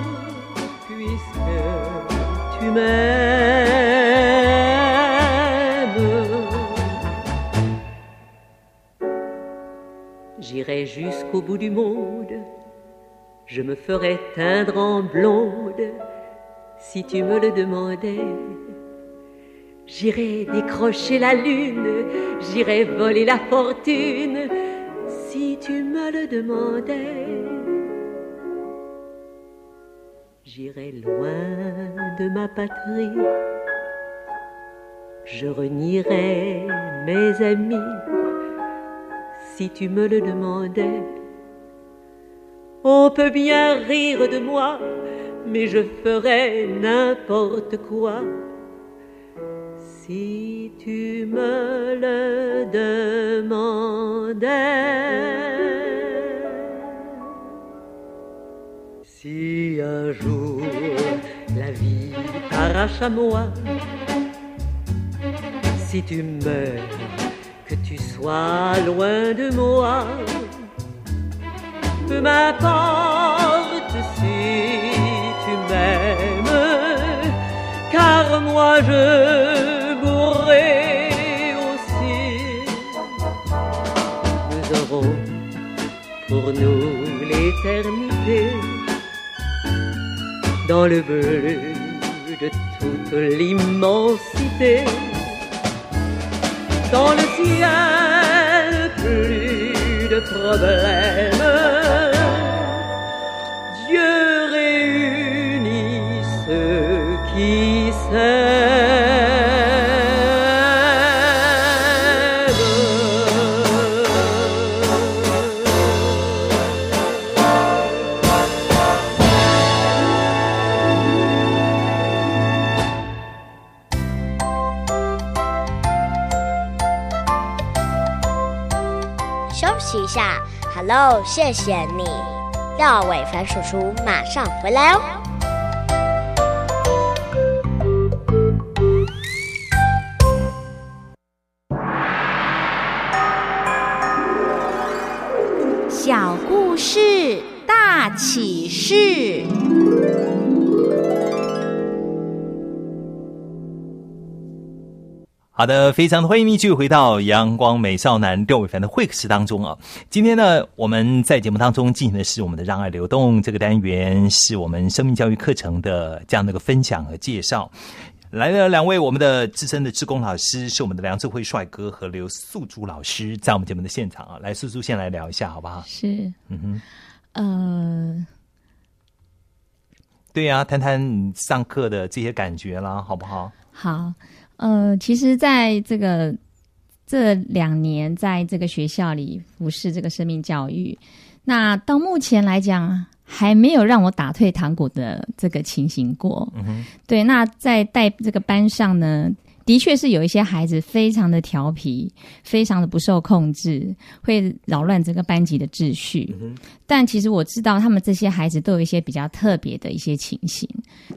Speaker 9: puisque tu m'aimes. J'irai jusqu'au bout du monde, je me ferai teindre en blonde si tu me le demandais. J'irai décrocher la lune, j'irai voler la fortune si tu me le demandais. J'irai loin de ma patrie, je renierai mes amis si tu me le demandais. On peut bien rire de moi, mais je ferais n'importe quoi si tu me le demandais. Si un jour la vie t'arrache à moi, si tu meurs, que tu sois loin de moi, peu m'importe si tu m'aimes, car moi je pour nous l'éternité dans le bleu de toute l'immensité. Dans le ciel, plus de problèmes. Dieu réunit ceux qui s'aiment.
Speaker 8: 喽谢谢你，廖伟凡叔叔马上回来哦。
Speaker 2: 好的，非常的欢迎你继续回到阳光美少男廖伟凡的会客室当中啊。今天呢，我们在节目当中进行的是我们的让爱流动这个单元，是我们生命教育课程的这样的一个分享和介绍。来了两位我们的资深的志工老师，是我们的梁志辉帅哥和刘素珠老师，在我们节目的现场啊。来，素珠先来聊一下好不好？
Speaker 3: 是，
Speaker 2: 嗯哼，
Speaker 3: 呃，
Speaker 2: 对呀、谈谈你上课的这些感觉啦，好不好？
Speaker 3: 好，呃，其实在这个这两年，在这个学校里服侍这个生命教育，那到目前来讲，还没有让我打退堂鼓的这个情形过。
Speaker 2: 嗯，
Speaker 3: 对，那在带这个班上呢，的确是有一些孩子非常的调皮，非常的不受控制，会扰乱整个班级的秩序。但其实我知道，他们这些孩子都有一些比较特别的一些情形，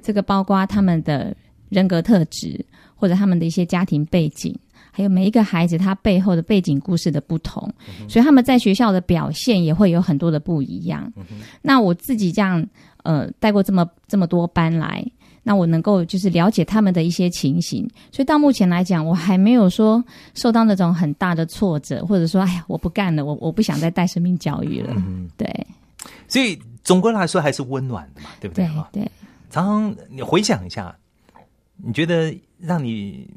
Speaker 3: 这个包括他们的人格特质，或者他们的一些家庭背景。还有每一个孩子他背后的背景故事的不同，所以他们在学校的表现也会有很多的不一样。那我自己这样呃带过这么这么多班来，那我能够就是了解他们的一些情形，所以到目前来讲，我还没有说受到那种很大的挫折，或者说哎呀我不干了，我我不想再带生命教育了。对
Speaker 2: 所以总归来说还是温暖的嘛，对不对？
Speaker 3: 对对，
Speaker 2: 常常你回想一下，你觉得让你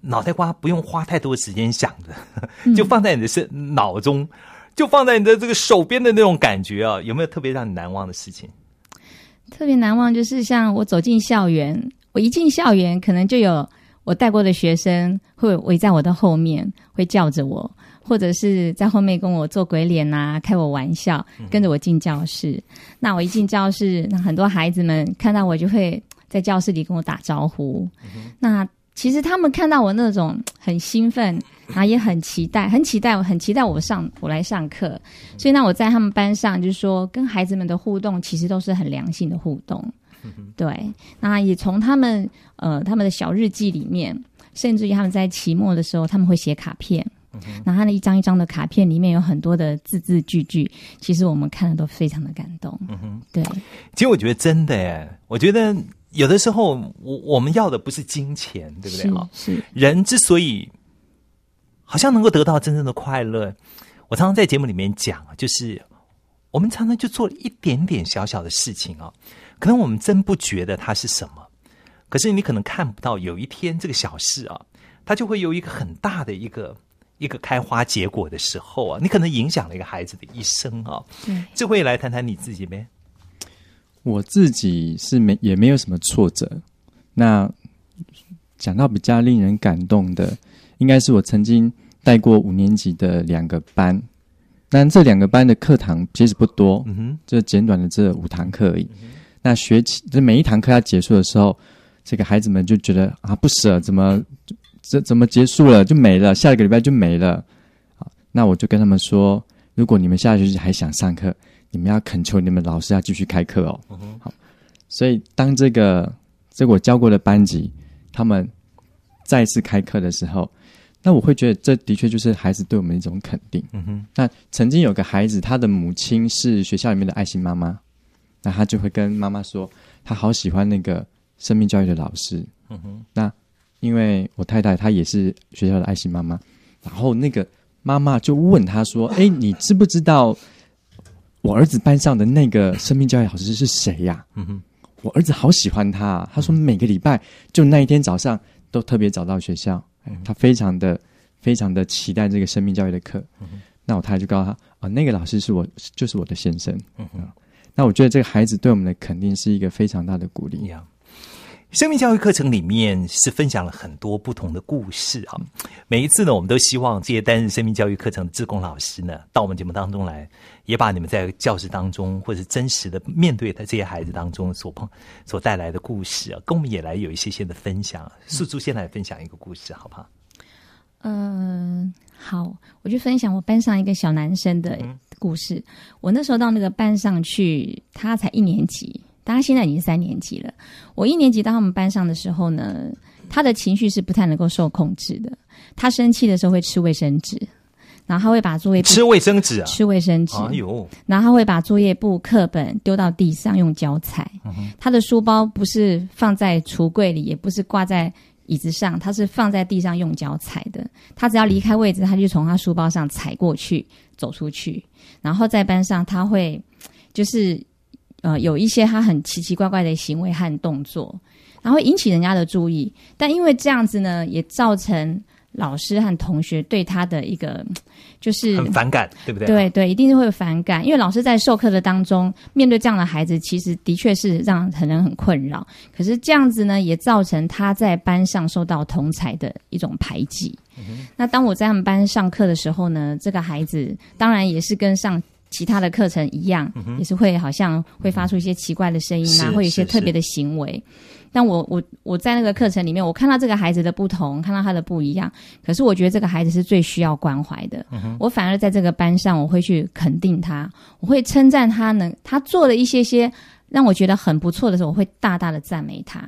Speaker 2: 脑袋瓜不用花太多时间想的，就放在你的身脑中，就放在你的这个手边的那种感觉啊，有没有特别让你难忘的事情？
Speaker 3: 特别难忘就是像我走进校园，我一进校园，可能就有我带过的学生会围在我的后面，会叫着我，或者是在后面跟我做鬼脸啊、开我玩笑，跟着我进教室。那我一进教室，那很多孩子们看到我就会在教室里跟我打招呼。那其实他们看到我那种很兴奋，然后也很期待，很期待，很期待我上我来上课。所以那我在他们班上，就是说跟孩子们的互动，其实都是很良性的互动。对，那也从他们呃他们的小日记里面，甚至于他们在期末的时候，他们会写卡片。然后他那一张一张的卡片里面有很多的字字句句，其实我们看了都非常的感动。嗯哼对，
Speaker 2: 其实我觉得真的耶，我觉得有的时候我我们要的不是金钱，对不对啊？
Speaker 3: 是是
Speaker 2: 人之所以好像能够得到真正的快乐，我我常常在节目里面讲啊，就是我们常常就做了一点点小小的事情啊，可能我们真不觉得它是什么，可是你可能看不到，有一天这个小事啊，它就会有一个很大的一个一个开花结果的时候啊，你可能影响了一个孩子的一生啊。
Speaker 3: 对，
Speaker 2: 这会来谈谈你自己呗？
Speaker 4: 我自己是没也没有什么挫折。那讲到比较令人感动的，应该是我曾经带过五年级的两个班。但这两个班的课堂其实不多，嗯哼，就简短的这五堂课而已。那学期这每一堂课要结束的时候，这个孩子们就觉得啊不舍，怎么这怎么结束了就没了，下一个礼拜就没了。好，那我就跟他们说，如果你们下学期还想上课，你们要恳求你们老师要继续开课哦。好，所以当这个这个我教过的班级他们再次开课的时候。那我会觉得，这的确就是孩子对我们一种肯定。嗯哼。那曾经有个孩子，他的母亲是学校里面的爱心妈妈，那他就会跟妈妈说，他好喜欢那个生命教育的老师。嗯哼。那因为我太太她也是学校的爱心妈妈，然后那个妈妈就问他说：“哎，你知不知道我儿子班上的那个生命教育老师是谁呀？”嗯哼。我儿子好喜欢他，他说每个礼拜就那一天早上都特别早到学校。他非常的、非常的期待这个生命教育的课。那我太太就告诉他：“啊，那个老师是我，就是我的先生。”嗯那我觉得这个孩子对我们的肯定是一个非常大的鼓励。
Speaker 2: 生命教育课程里面是分享了很多不同的故事啊。每一次呢，我们都希望这些担任生命教育课程的志工老师呢，到我们节目当中来，也把你们在教室当中或者真实的面对的这些孩子当中所碰所带来的故事啊，跟我们也来有一些些的分享。素珠先来分享一个故事，好不好？
Speaker 3: 嗯，好，我就分享我班上一个小男生的故事。我那时候到那个班上去，他才一年级。他现在已经三年级了。我一年级到他们班上的时候呢，他的情绪是不太能够受控制的。他生气的时候会吃卫生纸，然后他会把作业
Speaker 2: 吃卫生纸啊，
Speaker 3: 吃卫生纸。
Speaker 2: 哎呦！
Speaker 3: 然后他会把作业簿、课本丢到地上用脚踩。他的书包不是放在橱柜里，也不是挂在椅子上，他是放在地上用脚踩的。他只要离开位置，他就从他书包上踩过去，走出去。然后在班上，他会就是。呃，有一些他很奇奇怪怪的行为和动作，然后引起人家的注意。但因为这样子呢，也造成老师和同学对他的一个就是
Speaker 2: 很反感，对不对？
Speaker 3: 对对，一定是会反感。因为老师在授课的当中，面对这样的孩子，其实的确是让很人很困扰。可是这样子呢，也造成他在班上受到同才的一种排挤。那当我在他们班上课的时候呢，这个孩子当然也是跟上。其他的课程一样，也是会好像会发出一些奇怪的声音啊，会有一些特别的行为。但我我我在那个课程里面，我看到这个孩子的不同，看到他的不一样。可是我觉得这个孩子是最需要关怀的。我反而在这个班上，我会去肯定他，我会称赞他能他做了一些些让我觉得很不错的时候，我会大大的赞美他。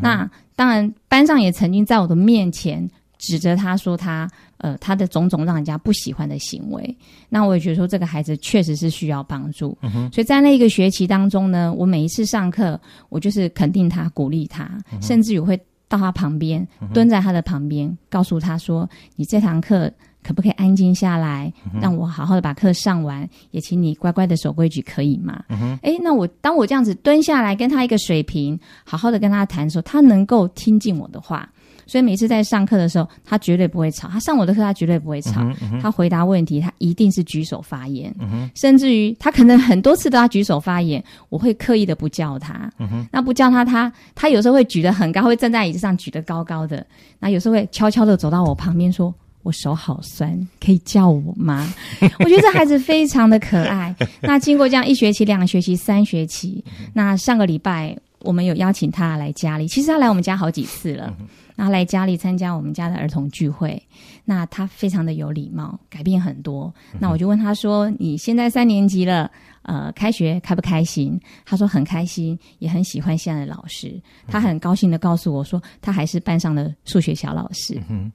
Speaker 3: 那当然，班上也曾经在我的面前指责他说他。呃，他的种种让人家不喜欢的行为，那我也觉得说这个孩子确实是需要帮助。所以在那一个学期当中呢，我每一次上课，我就是肯定他、鼓励他，甚至于会到他旁边，蹲在他的旁边，告诉他说：“你这堂课可不可以安静下来，让我好好的把课上完？也请你乖乖的守规矩，可以吗？”哎，那我当我这样子蹲下来跟他一个水平，好好的跟他谈的时候，他能够听进我的话。所以每次在上课的时候，他绝对不会吵。他上我的课，他绝对不会吵。他回答问题，他一定是举手发言。甚至于他可能很多次都要举手发言，我会刻意的不叫他。那不叫他，他他有时候会举得很高，会站在椅子上举得高高的。那有时候会悄悄的走到我旁边，说我手好酸，可以叫我吗？我觉得这孩子非常的可爱。那经过这样一学期、两个学期、三学期，那上个礼拜我们有邀请他来家里，其实他来我们家好几次了。然后来家里参加我们家的儿童聚会，那他非常的有礼貌，改变很多。那我就问他说：“你现在三年级了，呃，开学开不开心？”他说很开心，也很喜欢现在的老师。他很高兴的告诉我说，他还是班上的数学小老师。嗯，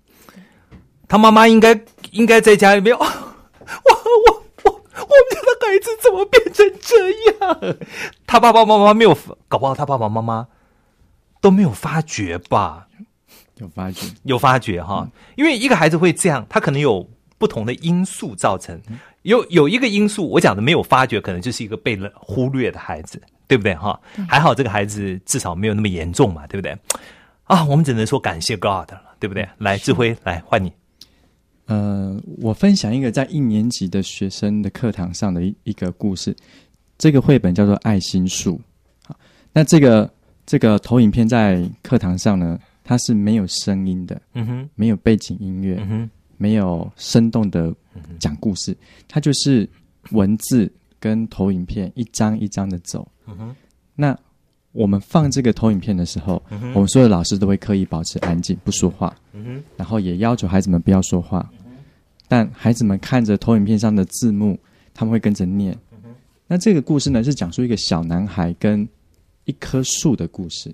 Speaker 2: 他妈妈应该应该在家里面。我我我我们家的孩子怎么变成这样？他爸爸妈妈没有，搞不好他爸爸妈妈都没有发觉吧？
Speaker 4: 有发觉，
Speaker 2: 有发觉哈，因为一个孩子会这样，他可能有不同的因素造成。有有一个因素，我讲的没有发觉，可能就是一个被了忽略的孩子，对不对哈？还好这个孩子至少没有那么严重嘛，对不对？啊，我们只能说感谢 God 了，对不对？来，志辉，来换你。
Speaker 4: 呃，我分享一个在一年级的学生的课堂上的一一个故事。这个绘本叫做《爱心树》。好，那这个这个投影片在课堂上呢，它是没有声音的，
Speaker 2: 嗯哼，
Speaker 4: 没有背景音乐，
Speaker 2: 嗯哼，
Speaker 4: 没有生动的讲故事，它就是文字跟投影片一张一张的走。
Speaker 2: 嗯哼，
Speaker 4: 那我们放这个投影片的时候，
Speaker 2: 嗯
Speaker 4: 我们所有老师都会刻意保持安静，不说话，
Speaker 2: 嗯哼，
Speaker 4: 然后也要求孩子们不要说话。但孩子们看着投影片上的字幕，他们会跟着念。那这个故事呢，是讲述一个小男孩跟一棵树的故事。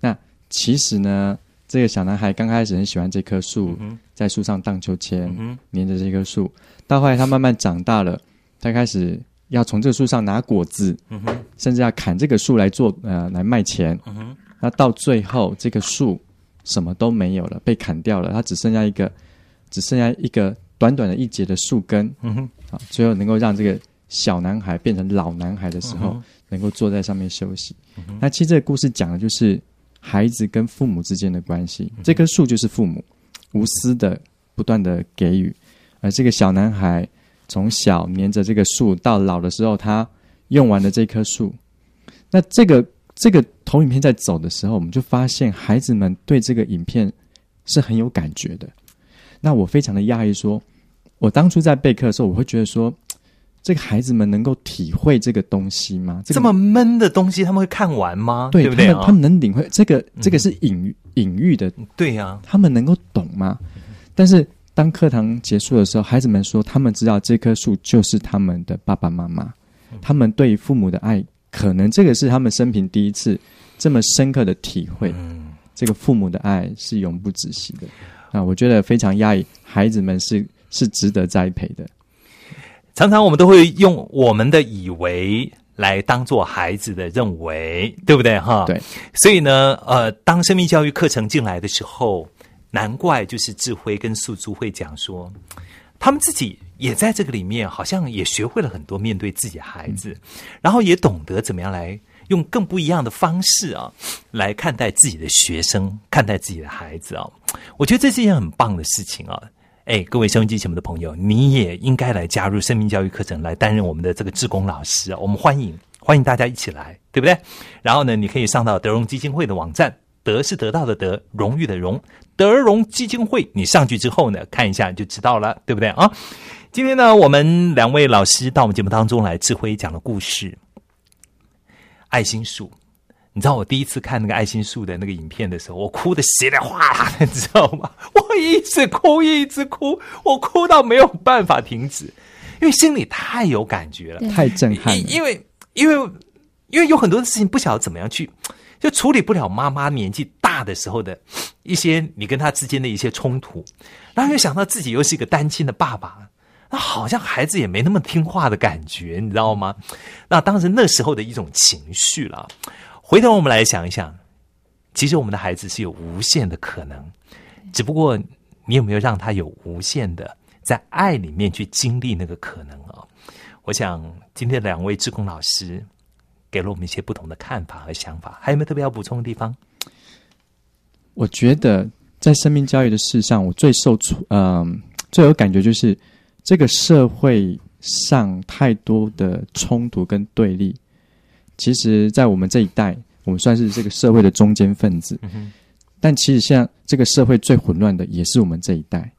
Speaker 4: 那其实呢，这个小男孩刚开始很喜欢这棵树，在树上荡秋千，
Speaker 2: 嗯
Speaker 4: 黏着这棵树。到后来他慢慢长大了，他开始要从这个树上拿果子，甚至要砍这个树来做呃来卖钱。那到最后，这个树什么都没有了，被砍掉了，它只剩下一个，只剩下一个短短的一节的树根。
Speaker 2: 嗯哼，
Speaker 4: 啊，最后能够让这个小男孩变成老男孩的时候，
Speaker 2: 嗯
Speaker 4: 能够坐在上面休息。那其实这个故事讲的就是孩子跟父母之间的关系。
Speaker 2: 嗯
Speaker 4: 这棵树就是父母无私的不断的给予，而这个小男孩从小黏着这个树，到老的时候，他用完了这棵树。那这个这个投影片在走的时候，我们就发现孩子们对这个影片是很有感觉的。那我非常的讶异，说，我当初在备课的时候，我会觉得说，这个孩子们能够体会这个东西吗？这
Speaker 2: 么闷的东西他们会看完吗？
Speaker 4: 对
Speaker 2: 不对啊？
Speaker 4: 他们他们能领会这个这个是隐喻隐喻的，
Speaker 2: 对呀，
Speaker 4: 他们能够懂吗？但是当课堂结束的时候，孩子们说，他们知道这棵树就是他们的爸爸妈妈，他们对于父母的爱，可能这个是他们生平第一次这么深刻的体会。
Speaker 2: 嗯，
Speaker 4: 这个父母的爱是永不止息的。啊，我觉得非常压抑，孩子们是是值得栽培的。
Speaker 2: 常常我们都会用我们的以为来当做孩子的认为，对不对哈？
Speaker 4: 对。
Speaker 2: 所以呢，呃，当生命教育课程进来的时候，难怪就是智慧跟素珠会讲说，他们自己也在这个里面，好像也学会了很多面对自己的孩子，然后也懂得怎么样来用更不一样的方式啊，来看待自己的学生，看待自己的孩子啊。我觉得这是一件很棒的事情啊。哎，各位收音机前面的朋友，你也应该来加入生命教育课程，来担任我们的这个志工老师啊！我们欢迎欢迎大家一起来，对不对？然后呢，你可以上到德荣基金会的网站，德是得到的德，荣誉的荣，德荣基金会。你上去之后呢，看一下就知道了，对不对啊？今天呢，我们两位老师到我们节目当中来智慧讲的故事，爱心树。你知道我第一次看那个爱心树的那个影片的时候，我哭的稀里哗啦的，你知道吗？我一直哭，一直哭，我哭到没有办法停止，因为心里太有感觉了，
Speaker 4: 太震撼了。
Speaker 2: 因为因为因为有很多的事情不晓得怎么样去，就处理不了妈妈年纪大的时候的一些你跟她之间的一些冲突，然后又想到自己又是一个单亲的爸爸。那好像孩子也没那么听话的感觉，你知道吗？那当时那时候的一种情绪了。回头我们来想一想，其实我们的孩子是有无限的可能，只不过你有没有让他有无限的在爱里面去经历那个可能啊？我想今天两位志工老师给了我们一些不同的看法和想法，还有没有特别要补充的地方？
Speaker 4: 我觉得在生命教育的事上，我最受触，嗯、最有感觉就是这个社会上太多的冲突跟对立。其实，在我们这一代，我们算是这个社会的中间分子。但其实，现在这个社会最混乱的也是我们这一代。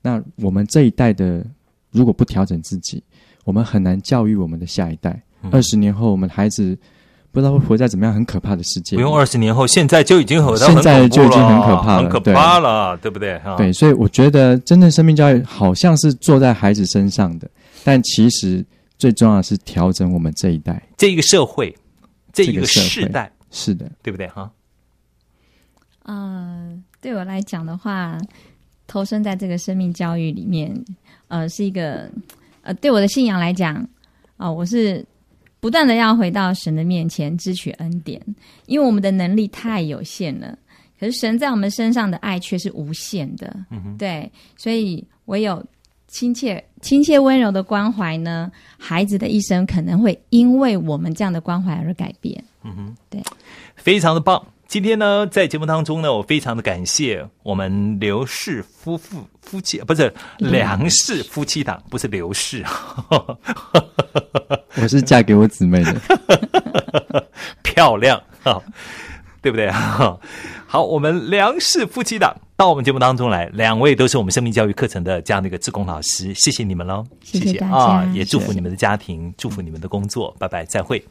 Speaker 4: 那我们这一代的，如果不调整自己，我们很难教育我们的下一代。二十、年后，我们孩子不知道会活在怎么样很可怕的世界。
Speaker 2: 不用二十年后，现在就已经很
Speaker 4: 现在就已经很可怕了，
Speaker 2: 很可怕了，对不对？哈
Speaker 4: 对，所以我觉得真正生命教育好像是坐在孩子身上的，但其实最重要的是调整我们这一代，
Speaker 2: 这一个社会，这一个世代，
Speaker 4: 是的，
Speaker 2: 对不对？哈，
Speaker 3: 呃，对我来讲的话，投身在这个生命教育里面，呃，是一个呃，对我的信仰来讲，啊、我是不断的要回到神的面前支取恩典，因为我们的能力太有限了，可是神在我们身上的爱却是无限的，
Speaker 2: 嗯哼，
Speaker 3: 对，所以唯有亲切、亲切、温柔的关怀呢，孩子的一生可能会因为我们这样的关怀而改变。
Speaker 2: 嗯哼，
Speaker 3: 对，
Speaker 2: 非常的棒。今天呢，在节目当中呢，我非常的感谢我们刘氏夫妇夫妻，不是梁氏夫妻档，不是刘氏，
Speaker 4: 我是嫁给我姊妹的，
Speaker 2: 漂亮哈，对不对啊？好，我们梁氏夫妻档到我们节目当中来，两位都是我们生命教育课程的这样的一个志工老师，谢谢你们喽，
Speaker 3: 谢谢
Speaker 2: 啊，也祝福你们的家庭，祝福你们的工作，拜拜，再会。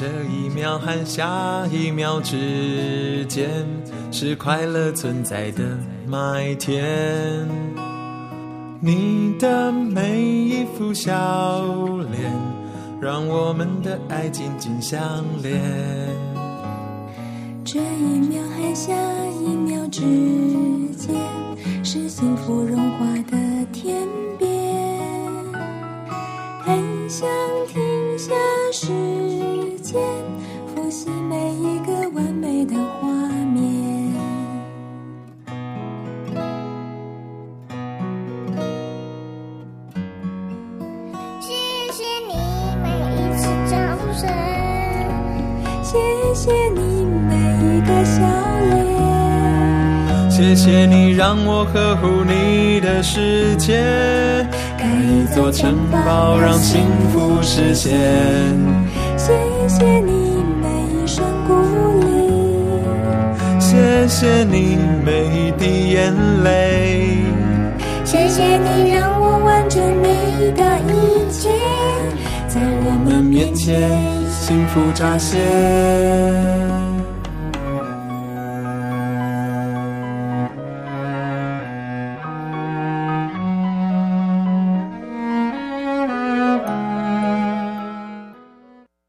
Speaker 7: 这一秒和下一秒之间，是快乐存在的麦田。你的每一副笑脸，让我们的爱紧紧相连。
Speaker 6: 这一秒和下一秒之间，是幸福融化
Speaker 7: 谢你让我呵护你的世界，
Speaker 6: 盖一座城堡
Speaker 7: 让幸福实现。
Speaker 6: 谢谢你每一声鼓励，
Speaker 7: 谢谢你每一滴眼泪，
Speaker 10: 谢谢你让我完成你的一切，在我们面前
Speaker 7: 幸福乍现。